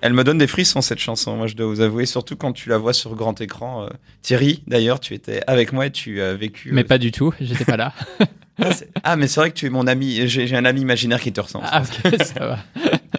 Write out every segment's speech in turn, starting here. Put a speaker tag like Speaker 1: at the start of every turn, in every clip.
Speaker 1: Elle me donne des frissons cette chanson, moi je dois vous avouer, surtout quand tu la vois sur grand écran. Euh, Thierry, d'ailleurs, tu étais avec moi et tu as vécu.
Speaker 2: Mais pas du tout, j'étais pas là.
Speaker 1: ah, mais c'est vrai que tu es mon ami. J'ai un ami imaginaire qui te ressemble.
Speaker 2: Ah, ok, ça va.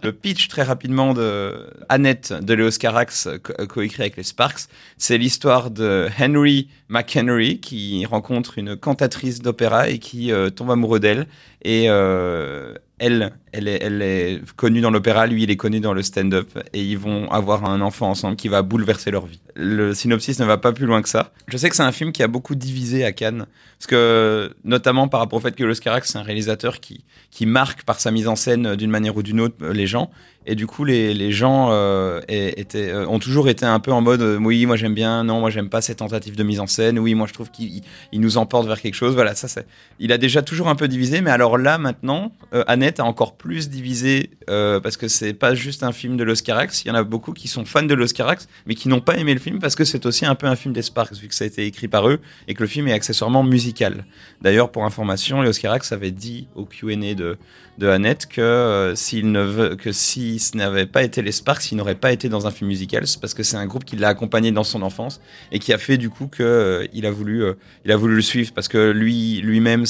Speaker 1: le pitch très rapidement de Annette de Léos Carax, coécrit avec les Sparks, c'est l'histoire de Henry McHenry qui rencontre une cantatrice d'opéra et qui euh, tombe amoureux d'elle. Et euh, elle, elle est, connue dans l'opéra, lui, il est connu dans le stand-up, et ils vont avoir un enfant ensemble qui va bouleverser leur vie. Le synopsis ne va pas plus loin que ça. Je sais que c'est un film qui a beaucoup divisé à Cannes, parce que, notamment par rapport au fait que Los Carax, c'est un réalisateur qui, marque par sa mise en scène d'une manière ou d'une autre les gens, et du coup, les, gens euh, euh, ont toujours été un peu en mode euh, oui, moi j'aime bien, non, moi j'aime pas cette tentative de mise en scène, oui, moi je trouve qu'il il nous emporte vers quelque chose. Voilà, ça c'est. Il a déjà toujours un peu divisé, mais alors là maintenant, Annette a encore plus divisé parce que c'est pas juste un film de Los Carax. Il y en a beaucoup qui sont fans de Los Carax, mais qui n'ont pas aimé le film parce que c'est aussi un peu un film des Sparks, vu que ça a été écrit par eux et que le film est accessoirement musical. D'ailleurs, pour information, Los Carax avait dit au Q&A de de Annette que euh, s'il ne que si ce n'avait pas été les Sparks, il n'aurait pas été dans un film musical, parce que c'est un groupe qui l'a accompagné dans son enfance et qui a fait du coup que euh, il a voulu, euh, a voulu le suivre parce que lui, lui-même,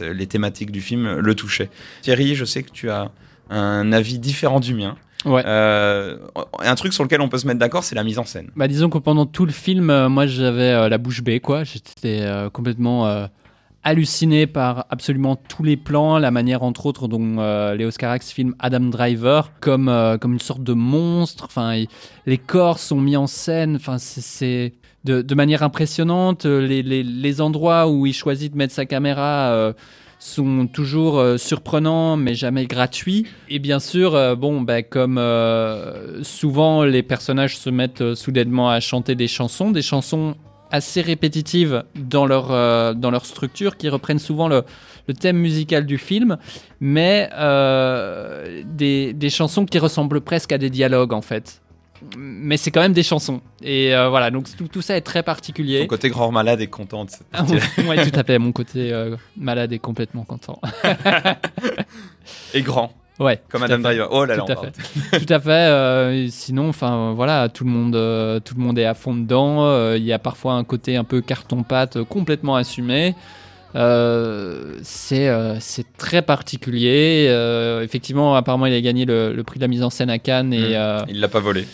Speaker 1: les thématiques du film le touchaient. Thierry, je sais que tu as un avis différent du mien.
Speaker 2: Ouais.
Speaker 1: un truc sur lequel on peut se mettre d'accord, c'est la mise en scène.
Speaker 2: Bah disons que pendant tout le film, moi j'avais la bouche bée, quoi. J'étais complètement halluciné par absolument tous les plans, la manière entre autres dont euh, Léo Carax filme Adam Driver comme, euh, comme une sorte de monstre. Enfin, les corps sont mis en scène. Enfin, c'est de, de, manière impressionnante. Les, les, les, endroits où il choisit de mettre sa caméra. Euh, sont toujours surprenants mais jamais gratuits. Et bien sûr, bon, ben, comme souvent les personnages se mettent soudainement à chanter des chansons, des chansons assez répétitives dans leur, euh, dans leur structure, qui reprennent souvent le, le thème musical du film, mais euh, des, des, chansons qui ressemblent presque à des dialogues en fait. Mais c'est quand même des chansons. Et euh, voilà, donc tout, tout, ça est très particulier.
Speaker 1: Ton côté grand malade est content.
Speaker 2: oui, tout à fait. Mon côté malade est complètement content.
Speaker 1: et grand.
Speaker 2: Ouais.
Speaker 1: Comme Adam Driver. Oh là là.
Speaker 2: Tout à fait. tout à fait. Euh, sinon, enfin voilà, tout le monde, euh, tout le monde est à fond dedans. Euh, il y a parfois un côté un peu carton-pâte complètement assumé. C'est c'est très particulier. effectivement, apparemment, il a gagné le, le, prix de la mise en scène à Cannes et
Speaker 1: mmh. il l'a pas volé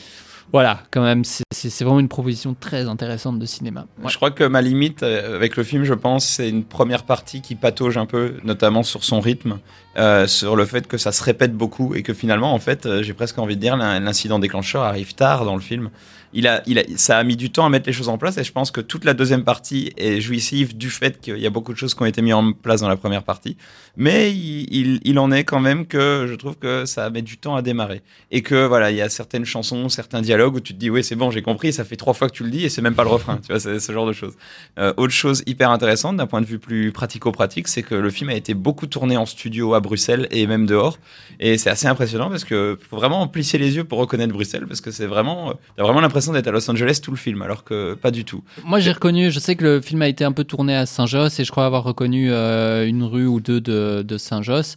Speaker 2: voilà, quand même, c'est vraiment une proposition très intéressante de cinéma.
Speaker 1: Je crois que ma limite avec le film, je pense, c'est une première partie qui patauge un peu, notamment sur son rythme euh, sur le fait que ça se répète beaucoup et que finalement, en fait, euh, j'ai presque envie de dire, l'incident déclencheur arrive tard dans le film. Il a, il a, ça a mis du temps à mettre les choses en place et je pense que toute la deuxième partie est jouissive du fait qu'il y a beaucoup de choses qui ont été mises en place dans la première partie. Mais il, il, en est quand même que je trouve que ça met du temps à démarrer et que voilà, il y a certaines chansons, certains dialogues où tu te dis oui c'est bon j'ai compris, ça fait trois fois que tu le dis et c'est même pas le refrain, tu vois, c'est ce genre de choses. Euh, autre chose hyper intéressante d'un point de vue plus pratico-pratique, c'est que le film a été beaucoup tourné en studio à Bruxelles et même dehors. Et c'est assez impressionnant parce que faut vraiment plisser les yeux pour reconnaître Bruxelles parce que c'est vraiment, euh, t'as vraiment l'impression d'être à Los Angeles tout le film, alors que pas du tout.
Speaker 2: Moi j'ai reconnu, je sais que le film a été un peu tourné à Saint-Josse et je crois avoir reconnu euh, une rue ou deux de, de Saint-Josse.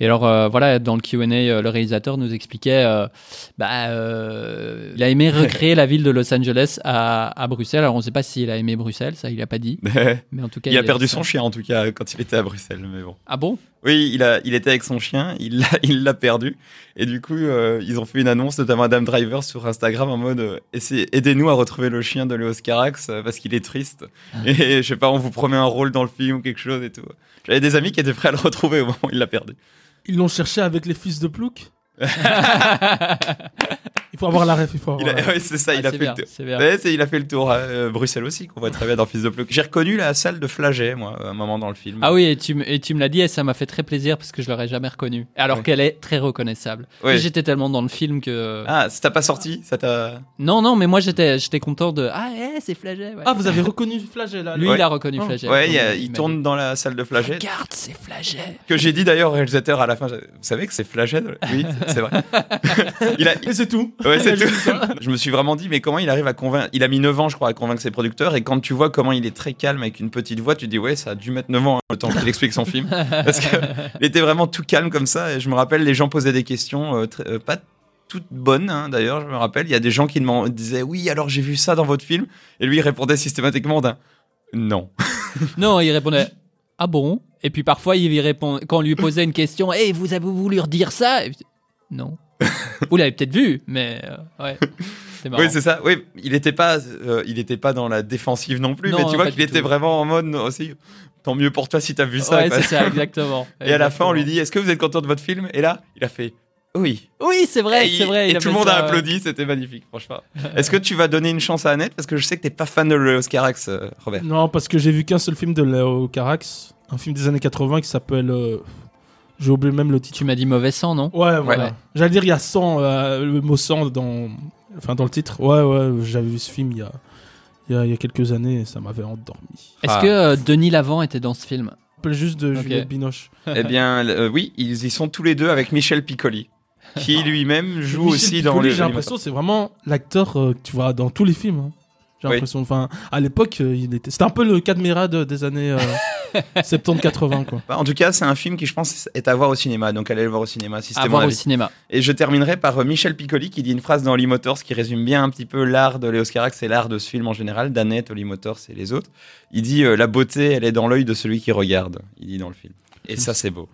Speaker 2: Et alors euh, voilà, dans le Q&A, euh, le réalisateur nous expliquait, euh, bah, il a aimé recréer la ville de Los Angeles à, à Bruxelles. Alors on ne sait pas s'il a aimé Bruxelles, ça il a pas dit.
Speaker 1: mais en tout cas, il, a perdu son chien en tout cas quand il était à Bruxelles, mais bon.
Speaker 2: Ah bon?
Speaker 1: Oui, il a, il était avec son chien, il l'a, il l'a perdu. Et du coup, ils ont fait une annonce, notamment Adam Driver sur Instagram en mode, aidez-nous à retrouver le chien de Léos Carax parce qu'il est triste. Ah. Et je sais pas, on vous promet un rôle dans le film ou quelque chose et tout. J'avais des amis qui étaient prêts à le retrouver au moment où il l'a perdu.
Speaker 3: Ils l'ont cherché avec les fils de Plouc Il faut avoir la ref, il faut avoir
Speaker 1: Oui, c'est ça, il, a fait le tour. il a fait le tour. à Bruxelles aussi, qu'on voit très bien dans Fils de Plouc. J'ai reconnu la salle de Flaget, moi, à un moment dans le film.
Speaker 2: Ah oui, et tu, et tu me l'as dit, et ça m'a fait très plaisir parce que je l'aurais jamais reconnue. Alors qu'elle est très reconnaissable. J'étais tellement dans le film que.
Speaker 1: Ah, ça t'a pas sorti? Ça t'a...
Speaker 2: Non, non, mais moi j'étais, j'étais content de. Ah, eh, c'est Flaget.
Speaker 3: Ah, vous avez reconnu Flaget là
Speaker 2: Lui, il a reconnu oh. Flaget.
Speaker 1: Ouais, il, tourne dans la salle de Flaget.
Speaker 2: Regarde, c'est Flaget.
Speaker 1: Que j'ai dit d'ailleurs au réalisateur à la fin. Vous savez que c'est Flaget Oui, c'est vrai.
Speaker 3: il a... Et c'est tout.
Speaker 1: Ouais, c'est tout je me suis vraiment dit, mais comment il arrive à convaincre Il a mis 9 ans, je crois, à convaincre ses producteurs. Et quand tu vois comment il est très calme avec une petite voix, tu te dis, ouais, ça a dû mettre 9 ans hein, le temps qu'il explique son film. Parce qu'il était vraiment tout calme comme ça. Et je me rappelle, les gens posaient des questions, euh, euh, pas toutes bonnes, hein, d'ailleurs, je me rappelle. Il y a des gens qui me disaient Oui, alors j'ai vu ça dans votre film. Et lui, il répondait systématiquement d'un Non.
Speaker 2: non, il répondait Ah bon? Et puis parfois, il répond, quand on lui posait une question Hé, vous avez voulu redire ça? Non. vous l'avez peut-être vu, mais euh, ouais.
Speaker 1: Oui, c'est ça. Oui, il n'était pas, euh, il était pas dans la défensive non plus, mais tu vois qu'il était vraiment en mode aussi. Tant mieux pour toi si tu as vu ça.
Speaker 2: Ouais, c'est ça, exactement.
Speaker 1: Et à la fin, on lui dit Est-ce que vous êtes content de votre film? Et là, il a fait oui.
Speaker 2: Oui, c'est vrai, c'est vrai.
Speaker 1: Et tout le monde a applaudi, c'était magnifique, franchement. Est-ce que tu vas donner une chance à Annette? Parce que je sais que t'es pas fan de Léo Carax, euh, Robert.
Speaker 3: Non, parce que j'ai vu qu'un seul film de Léo Carax, un film des années 80 qui s'appelle. Euh, j'ai oublié même le titre.
Speaker 2: Tu m'as dit Mauvais sang, non?
Speaker 3: Ouais, voilà. J'allais dire, il y a sang, euh, le mot sang dans, enfin, dans le titre. Ouais, ouais, j'avais vu ce film il y a, il y a, quelques années et ça m'avait endormi.
Speaker 2: Est-ce que Denis Lavant était dans ce film?
Speaker 3: Juste de Juliette Binoche.
Speaker 1: eh bien, oui, ils y sont tous les deux avec Michel Piccoli qui lui-même joue aussi dans les.
Speaker 3: J'ai l'impression c'est vraiment l'acteur euh, que tu vois dans tous les films. Hein. J'ai l'impression. Enfin, à l'époque, euh, il était. C'était un peu le Cadmera des années 70-80 euh, quoi.
Speaker 1: Bah, en tout cas, c'est un film qui, je pense, est à voir au cinéma. Donc, allez le voir au cinéma. Si
Speaker 2: à voir au cinéma.
Speaker 1: Et je terminerai par Michel Piccoli qui dit une phrase dans Motors qui résume bien un petit peu l'art de Léo Carax et l'art de ce film en général. Danette, Holly Motors et les autres. Il dit la beauté, elle est dans l'œil de celui qui regarde. Il dit dans le film. Et ça, c'est beau.